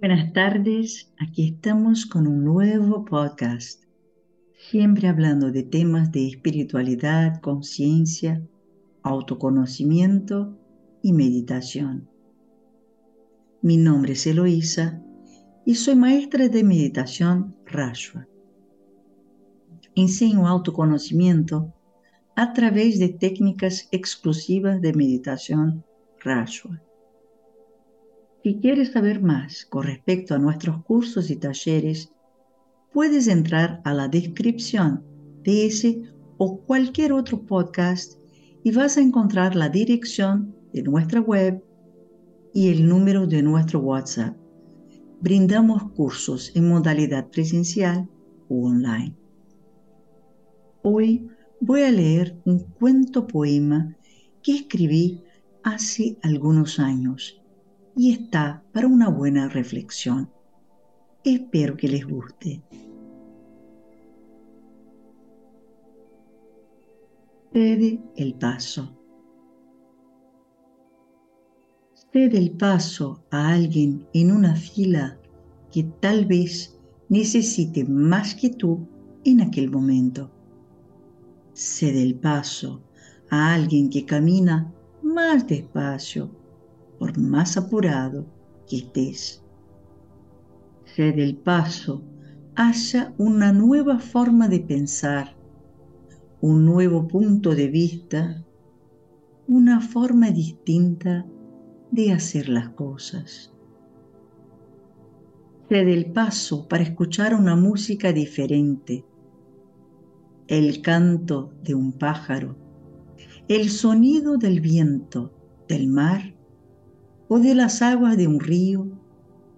Buenas tardes, aquí estamos con un nuevo podcast, siempre hablando de temas de espiritualidad, conciencia, autoconocimiento y meditación. Mi nombre es Eloísa y soy maestra de meditación Rashwa. Enseño autoconocimiento a través de técnicas exclusivas de meditación Rashwa. Si quieres saber más con respecto a nuestros cursos y talleres, puedes entrar a la descripción de ese o cualquier otro podcast y vas a encontrar la dirección de nuestra web y el número de nuestro WhatsApp. Brindamos cursos en modalidad presencial o online. Hoy voy a leer un cuento poema que escribí hace algunos años y está para una buena reflexión. Espero que les guste. Cede el paso. Cede el paso a alguien en una fila que tal vez necesite más que tú en aquel momento. Cede el paso a alguien que camina más despacio por más apurado que estés. Cede el paso haya una nueva forma de pensar, un nuevo punto de vista, una forma distinta de hacer las cosas. Cede el paso para escuchar una música diferente, el canto de un pájaro, el sonido del viento, del mar o de las aguas de un río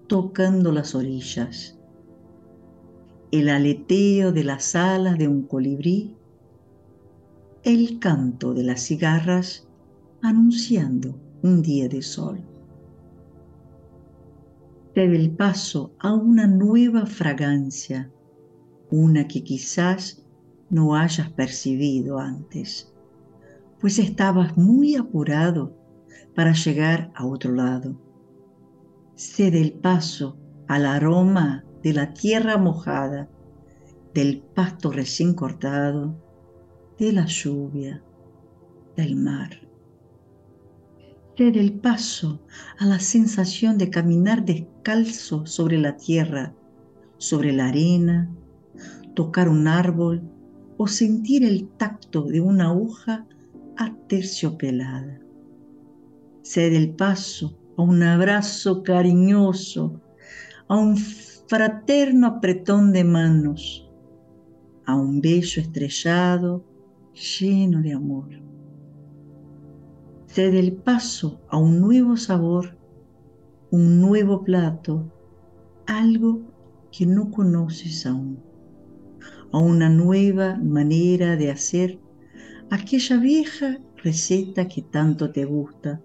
tocando las orillas, el aleteo de las alas de un colibrí, el canto de las cigarras anunciando un día de sol. Te el paso a una nueva fragancia, una que quizás no hayas percibido antes, pues estabas muy apurado para llegar a otro lado. Cede el paso al aroma de la tierra mojada, del pasto recién cortado, de la lluvia, del mar. Cede el paso a la sensación de caminar descalzo sobre la tierra, sobre la arena, tocar un árbol o sentir el tacto de una aguja aterciopelada cede el paso a un abrazo cariñoso, a un fraterno apretón de manos, a un bello estrellado lleno de amor. Cede el paso a un nuevo sabor, un nuevo plato, algo que no conoces aún, a una nueva manera de hacer aquella vieja receta que tanto te gusta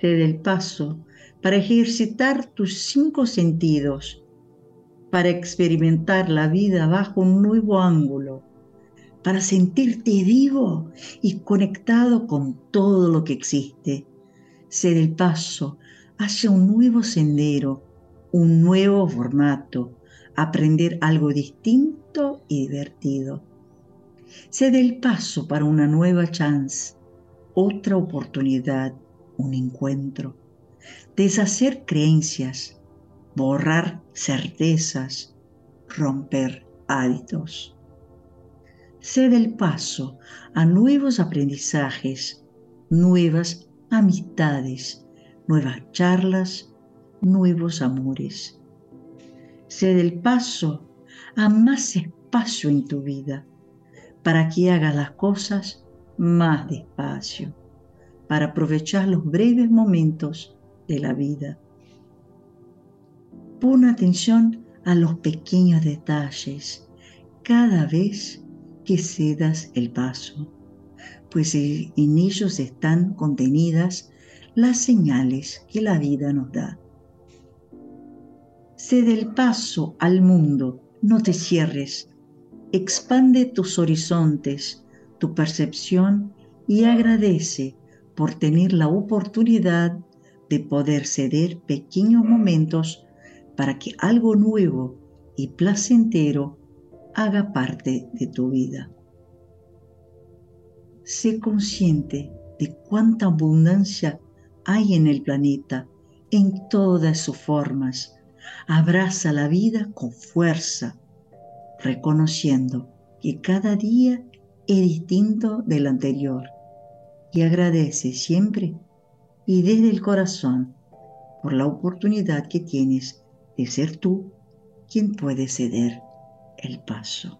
cede el paso para ejercitar tus cinco sentidos, para experimentar la vida bajo un nuevo ángulo, para sentirte vivo y conectado con todo lo que existe. Cede el paso hacia un nuevo sendero, un nuevo formato, aprender algo distinto y divertido. Cede el paso para una nueva chance, otra oportunidad un encuentro, deshacer creencias, borrar certezas, romper hábitos. Cede el paso a nuevos aprendizajes, nuevas amistades, nuevas charlas, nuevos amores. Cede el paso a más espacio en tu vida para que hagas las cosas más despacio para aprovechar los breves momentos de la vida. Pon atención a los pequeños detalles cada vez que cedas el paso, pues en ellos están contenidas las señales que la vida nos da. Cede el paso al mundo, no te cierres, expande tus horizontes, tu percepción y agradece por tener la oportunidad de poder ceder pequeños momentos para que algo nuevo y placentero haga parte de tu vida. Sé consciente de cuánta abundancia hay en el planeta, en todas sus formas. Abraza la vida con fuerza, reconociendo que cada día es distinto del anterior y agradece siempre y desde el corazón por la oportunidad que tienes de ser tú quien puede ceder el paso.